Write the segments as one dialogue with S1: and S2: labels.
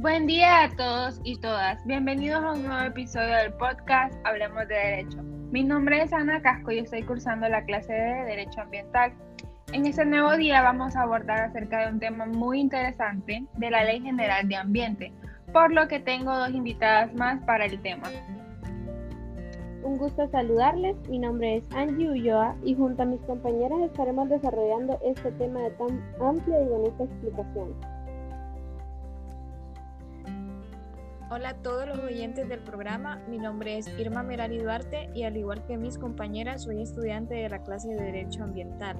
S1: Buen día a todos y todas. Bienvenidos a un nuevo episodio del podcast Hablemos de Derecho. Mi nombre es Ana Casco y estoy cursando la clase de Derecho Ambiental. En este nuevo día vamos a abordar acerca de un tema muy interesante de la Ley General de Ambiente, por lo que tengo dos invitadas más para el tema.
S2: Un gusto saludarles, mi nombre es Angie Ulloa y junto a mis compañeras estaremos desarrollando este tema de tan amplia y bonita explicación.
S3: Hola a todos los oyentes del programa, mi nombre es Irma Merari Duarte y al igual que mis compañeras soy estudiante de la clase de Derecho Ambiental.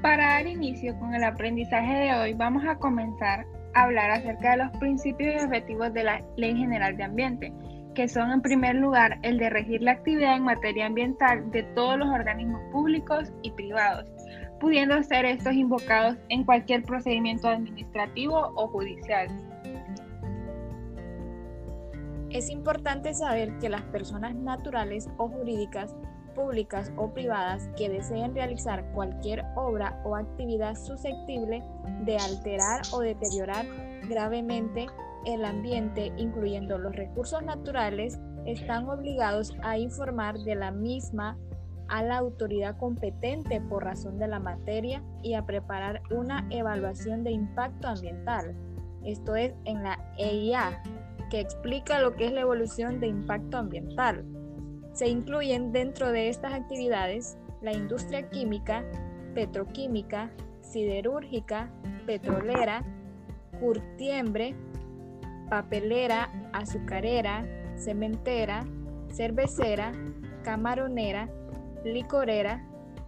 S1: Para dar inicio con el aprendizaje de hoy vamos a comenzar a hablar acerca de los principios y objetivos de la Ley General de Ambiente, que son en primer lugar el de regir la actividad en materia ambiental de todos los organismos públicos y privados, pudiendo ser estos invocados en cualquier procedimiento administrativo o judicial.
S3: Es importante saber que las personas naturales o jurídicas, públicas o privadas que deseen realizar cualquier obra o actividad susceptible de alterar o deteriorar gravemente el ambiente, incluyendo los recursos naturales, están obligados a informar de la misma a la autoridad competente por razón de la materia y a preparar una evaluación de impacto ambiental. Esto es en la EIA, que explica lo que es la evolución de impacto ambiental. Se incluyen dentro de estas actividades la industria química, petroquímica, siderúrgica, petrolera, curtiembre, papelera, azucarera, cementera, cervecera, camaronera, licorera,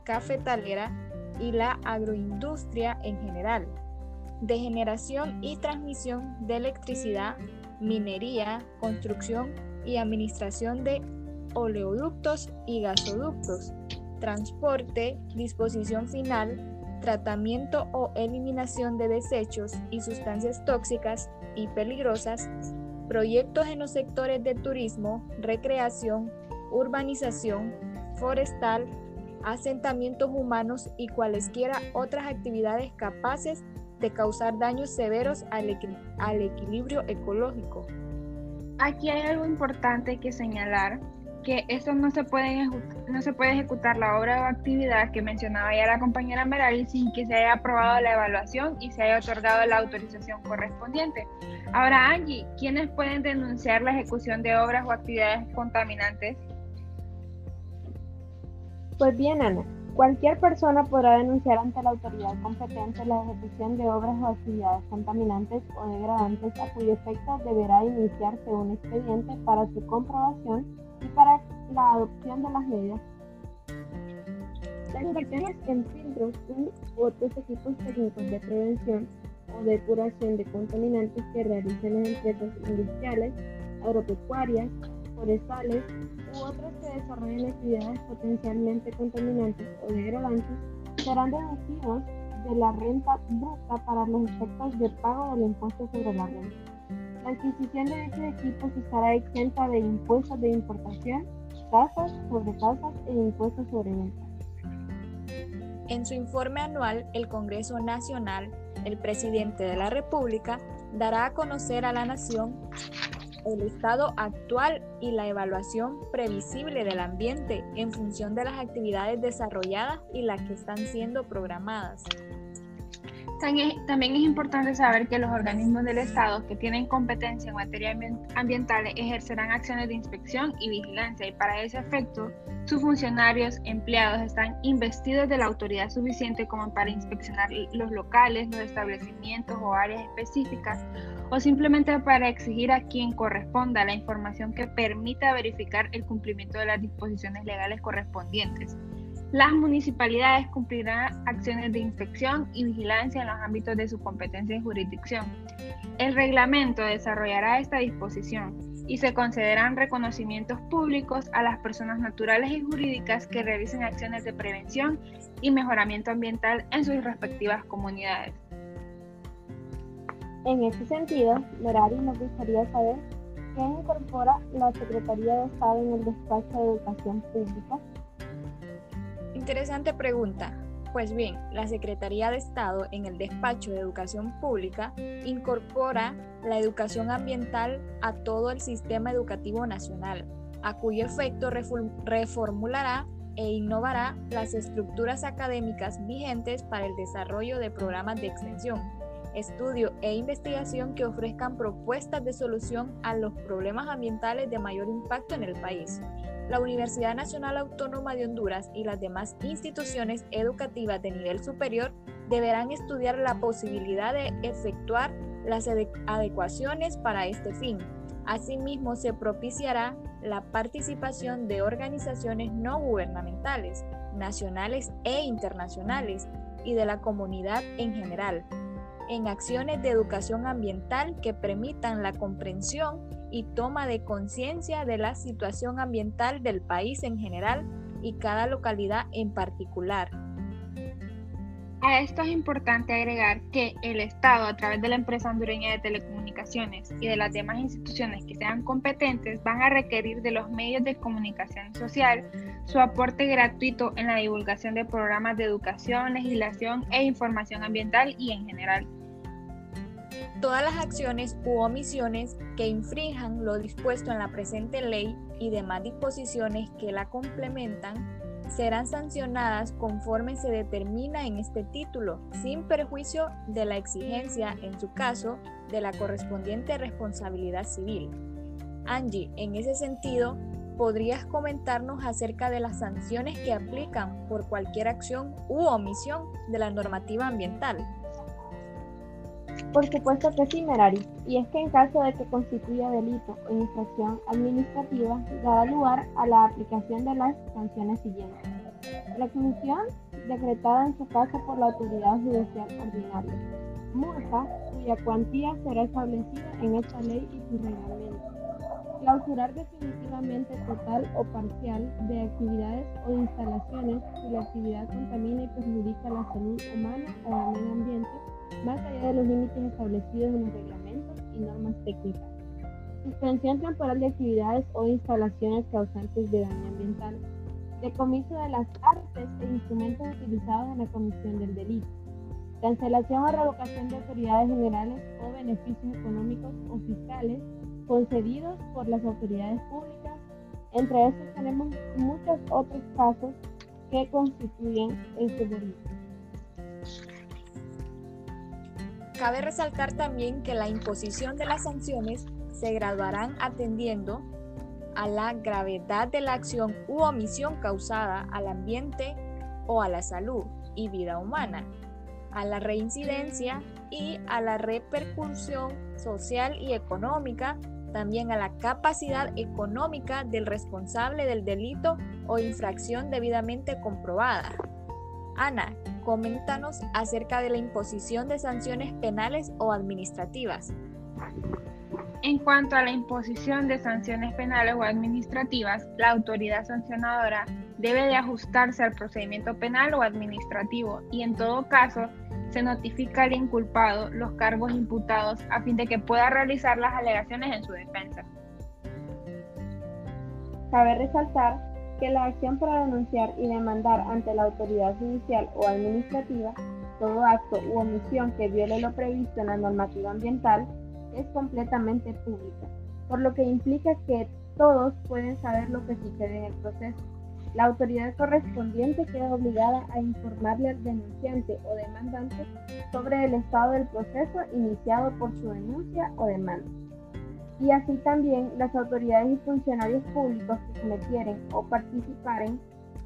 S3: cafetalera y la agroindustria en general, de generación y transmisión de electricidad, minería, construcción y administración de oleoductos y gasoductos, transporte, disposición final, tratamiento o eliminación de desechos y sustancias tóxicas y peligrosas, proyectos en los sectores de turismo, recreación, urbanización, forestal, asentamientos humanos y cualesquiera otras actividades capaces de causar daños severos al, equilibrio ecológico.
S1: Aquí hay algo importante que señalar, que esto no se puede, no se puede ejecutar la obra o actividad que mencionaba ya la compañera Merari sin que se haya aprobado la evaluación y se haya otorgado la autorización correspondiente. Ahora, Angie, ¿quiénes pueden denunciar la ejecución de obras o actividades contaminantes?
S2: Pues bien, Ana, Cualquier persona podrá denunciar ante la autoridad competente la ejecución de obras o actividades contaminantes o degradantes a cuyo efecto deberá iniciarse un expediente para su comprobación y para la adopción de las medidas. Las inversiones en filtros u otros equipos técnicos de prevención o depuración de contaminantes que realicen las empresas industriales, agropecuarias, forestales u otros que desarrollen actividades potencialmente contaminantes o degradantes serán deducidos de la renta bruta para los efectos de pago del impuesto sobre la renta. La adquisición de dichos equipos estará exenta de impuestos de importación, tasas sobre tasas e impuestos sobre ventas.
S3: En su informe anual, el Congreso Nacional, el presidente de la República, dará a conocer a la Nación el estado actual y la evaluación previsible del ambiente en función de las actividades desarrolladas y las que están siendo programadas.
S1: También es importante saber que los organismos del Estado que tienen competencia en materia ambiental ejercerán acciones de inspección y vigilancia y para ese efecto sus funcionarios empleados están investidos de la autoridad suficiente como para inspeccionar los locales, los establecimientos o áreas específicas o simplemente para exigir a quien corresponda la información que permita verificar el cumplimiento de las disposiciones legales correspondientes. Las municipalidades cumplirán acciones de inspección y vigilancia en los ámbitos de su competencia y jurisdicción. El reglamento desarrollará esta disposición y se concederán reconocimientos públicos a las personas naturales y jurídicas que realicen acciones de prevención y mejoramiento ambiental en sus respectivas comunidades.
S2: En este sentido, Merari nos gustaría saber qué incorpora la Secretaría de Estado en el despacho de Educación Pública.
S3: Interesante pregunta. Pues bien, la Secretaría de Estado en el despacho de Educación Pública incorpora la educación ambiental a todo el sistema educativo nacional, a cuyo efecto reformulará e innovará las estructuras académicas vigentes para el desarrollo de programas de extensión, estudio e investigación que ofrezcan propuestas de solución a los problemas ambientales de mayor impacto en el país. La Universidad Nacional Autónoma de Honduras y las demás instituciones educativas de nivel superior deberán estudiar la posibilidad de efectuar las adecuaciones para este fin. Asimismo, se propiciará la participación de organizaciones no gubernamentales, nacionales e internacionales, y de la comunidad en general, en acciones de educación ambiental que permitan la comprensión y toma de conciencia de la situación ambiental del país en general y cada localidad en particular.
S1: A esto es importante agregar que el Estado, a través de la empresa hondureña de telecomunicaciones y de las demás instituciones que sean competentes, van a requerir de los medios de comunicación social su aporte gratuito en la divulgación de programas de educación, legislación e información ambiental y en general.
S3: Todas las acciones u omisiones que infrinjan lo dispuesto en la presente ley y demás disposiciones que la complementan serán sancionadas conforme se determina en este título, sin perjuicio de la exigencia, en su caso, de la correspondiente responsabilidad civil. Angie, en ese sentido, ¿podrías comentarnos acerca de las sanciones que aplican por cualquier acción u omisión de la normativa ambiental?
S2: Por supuesto que sí, Merari, y es que en caso de que constituya delito o infracción administrativa, dará lugar a la aplicación de las sanciones siguientes. La exclusión decretada en su caso por la autoridad judicial ordinaria. Multa cuya cuantía será establecida en esta ley y su reglamento. Clausurar definitivamente total o parcial de actividades o instalaciones si la actividad contamina y perjudica la salud humana o el medio ambiente más allá de los límites establecidos en los reglamentos y normas técnicas. Suspensión temporal de actividades o instalaciones causantes de daño ambiental. Decomiso de las artes e instrumentos utilizados en la comisión del delito. Cancelación o revocación de autoridades generales o beneficios económicos o fiscales concedidos por las autoridades públicas. Entre estos tenemos muchos otros casos que constituyen este delito.
S3: Cabe resaltar también que la imposición de las sanciones se graduarán atendiendo a la gravedad de la acción u omisión causada al ambiente o a la salud y vida humana, a la reincidencia y a la repercusión social y económica, también a la capacidad económica del responsable del delito o infracción debidamente comprobada. Ana, coméntanos acerca de la imposición de sanciones penales o administrativas.
S1: En cuanto a la imposición de sanciones penales o administrativas, la autoridad sancionadora debe de ajustarse al procedimiento penal o administrativo y en todo caso se notifica al inculpado los cargos imputados a fin de que pueda realizar las alegaciones en su defensa.
S2: Cabe resaltar que la acción para denunciar y demandar ante la autoridad judicial o administrativa todo acto u omisión que viole lo previsto en la normativa ambiental es completamente pública, por lo que implica que todos pueden saber lo que sucede en el proceso. La autoridad correspondiente queda obligada a informarle al denunciante o demandante sobre el estado del proceso iniciado por su denuncia o demanda y así también las autoridades y funcionarios públicos que cometieren o participaren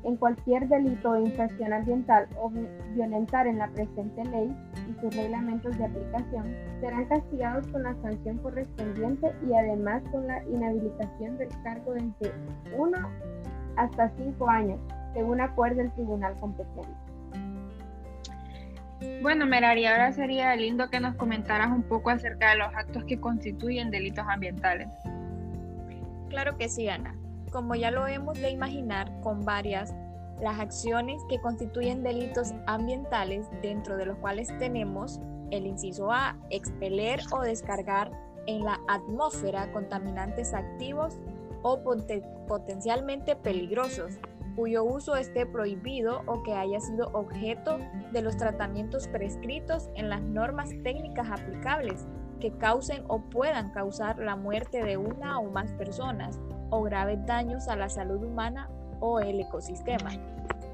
S2: en cualquier delito o infracción ambiental o violentar en la presente ley y sus reglamentos de aplicación serán castigados con la sanción correspondiente y además con la inhabilitación del cargo de entre 1 hasta 5 años, según acuerde el tribunal competente.
S1: Bueno, Merari, ahora sería lindo que nos comentaras un poco acerca de los actos que constituyen delitos ambientales.
S3: Claro que sí, Ana. Como ya lo hemos de imaginar con varias, las acciones que constituyen delitos ambientales, dentro de los cuales tenemos el inciso A, expeler o descargar en la atmósfera contaminantes activos o potencialmente peligrosos, cuyo uso esté prohibido o que haya sido objeto de los tratamientos prescritos en las normas técnicas aplicables que causen o puedan causar la muerte de una o más personas o graves daños a la salud humana o el ecosistema.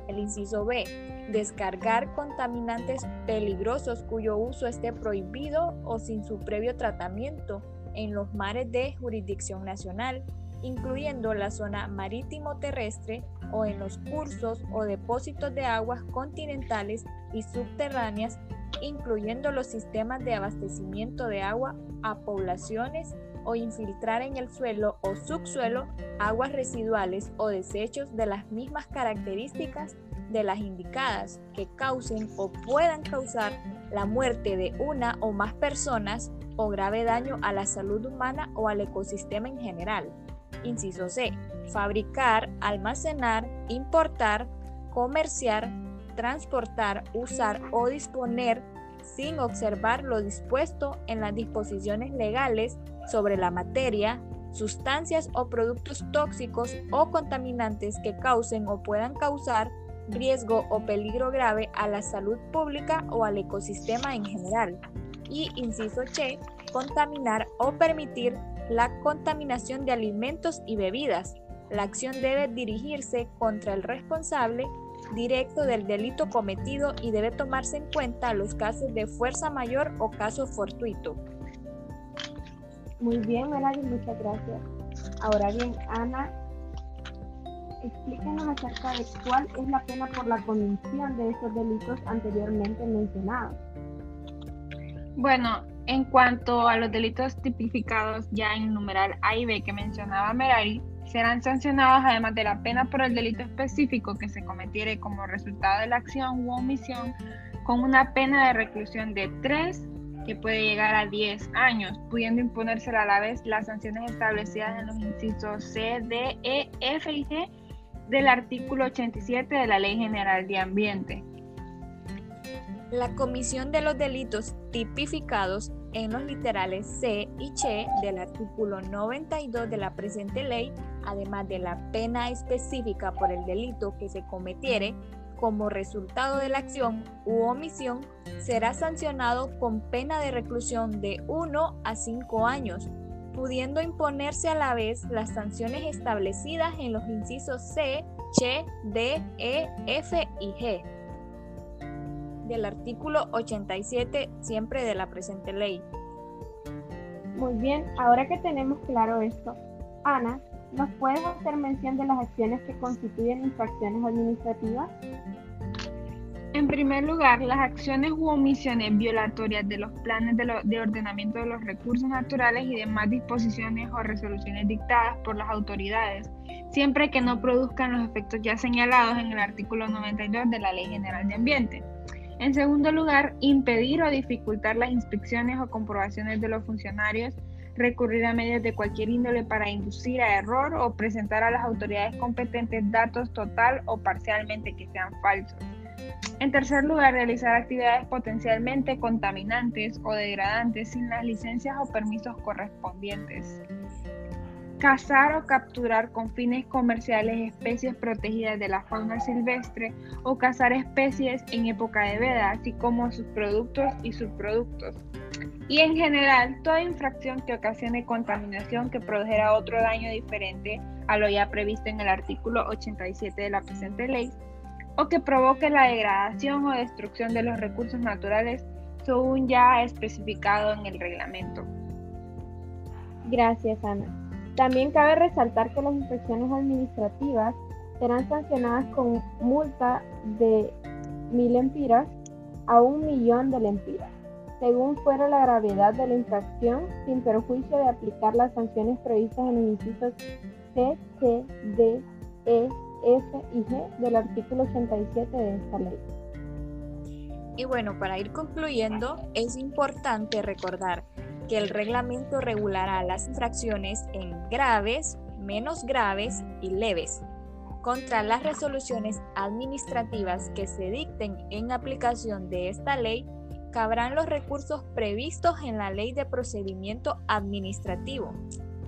S3: El inciso B. Descargar contaminantes peligrosos cuyo uso esté prohibido o sin su previo tratamiento en los mares de jurisdicción nacional, incluyendo la zona marítimo terrestre o en los cursos o depósitos de aguas continentales y subterráneas, incluyendo los sistemas de abastecimiento de agua a poblaciones o infiltrar en el suelo o subsuelo aguas residuales o desechos de las mismas características de las indicadas que causen o puedan causar la muerte de una o más personas o grave daño a la salud humana o al ecosistema en general. Inciso C. Fabricar, almacenar, importar, comerciar, transportar, usar o disponer sin observar lo dispuesto en las disposiciones legales sobre la materia, sustancias o productos tóxicos o contaminantes que causen o puedan causar riesgo o peligro grave a la salud pública o al ecosistema en general. Y inciso Che, contaminar o permitir la contaminación de alimentos y bebidas. La acción debe dirigirse contra el responsable directo del delito cometido y debe tomarse en cuenta los casos de fuerza mayor o caso fortuito.
S2: Muy bien, Melanie, muchas gracias. Ahora bien, Ana, explíquenos acerca de cuál es la pena por la comisión de esos delitos anteriormente mencionados.
S1: Bueno, en cuanto a los delitos tipificados ya en numeral A y B que mencionaba Merari, serán sancionados además de la pena por el delito específico que se cometiere como resultado de la acción u omisión con una pena de reclusión de 3 que puede llegar a 10 años, pudiendo imponerse a la vez las sanciones establecidas en los incisos C, D, E, F y G del artículo 87 de la Ley General de Ambiente.
S3: La comisión de los delitos tipificados en los literales C y Ch del artículo 92 de la presente ley, además de la pena específica por el delito que se cometiere, como resultado de la acción u omisión, será sancionado con pena de reclusión de 1 a 5 años, pudiendo imponerse a la vez las sanciones establecidas en los incisos C, Ch, D, E, F y G del artículo 87 siempre de la presente ley.
S2: Muy bien, ahora que tenemos claro esto, Ana, ¿Nos puedes hacer mención de las acciones que constituyen infracciones administrativas?
S1: En primer lugar, las acciones u omisiones violatorias de los planes de, ordenamiento de los recursos naturales y demás disposiciones o resoluciones dictadas por las autoridades, siempre que no produzcan los efectos ya señalados en el artículo 92 de la Ley General de Ambiente. En segundo lugar, impedir o dificultar las inspecciones o comprobaciones de los funcionarios recurrir a medios de cualquier índole para inducir a error o presentar a las autoridades competentes datos total o parcialmente que sean falsos. En tercer lugar, realizar actividades potencialmente contaminantes o degradantes sin las licencias o permisos correspondientes. Cazar o capturar con fines comerciales especies protegidas de la fauna silvestre o cazar especies en época de veda, así como sus productos y subproductos y en general toda infracción que ocasione contaminación que produjera otro daño diferente a lo ya previsto en el artículo 87 de la presente ley o que provoque la degradación o destrucción de los recursos naturales según ya especificado en el reglamento.
S2: Gracias, Ana. También cabe resaltar que las infracciones administrativas serán sancionadas con multa de mil lempiras a un millón de lempiras según fuera la gravedad de la infracción, sin perjuicio de aplicar las sanciones previstas en los incisos C, C, D, E, F y G del artículo 87 de esta ley.
S3: Y bueno, para ir concluyendo, es importante recordar que el reglamento regulará las infracciones en graves, menos graves y leves. Contra las resoluciones administrativas que se dicten en aplicación de esta ley, cabrán los recursos previstos en la Ley de Procedimiento Administrativo.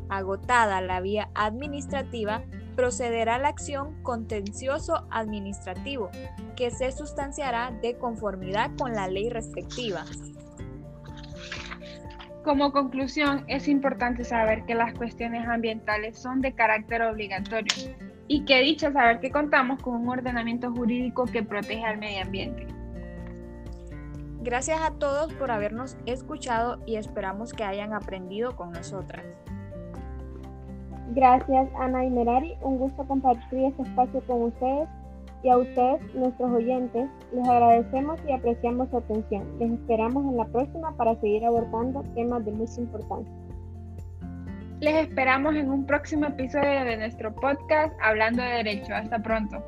S3: Agotada la vía administrativa, procederá la acción contencioso administrativo, que se sustanciará de conformidad con la ley respectiva.
S1: Como conclusión, es importante saber que las cuestiones ambientales son de carácter obligatorio y que dicha saber que contamos con un ordenamiento jurídico que protege al medio ambiente.
S3: Gracias a todos por habernos escuchado y esperamos que hayan aprendido con nosotras.
S2: Gracias Ana y Merari, un gusto compartir este espacio con ustedes y a ustedes, nuestros oyentes, les agradecemos y apreciamos su atención. Les esperamos en la próxima para seguir abordando temas de mucha importancia.
S1: Les esperamos en un próximo episodio de nuestro podcast Hablando de Derecho. Hasta pronto.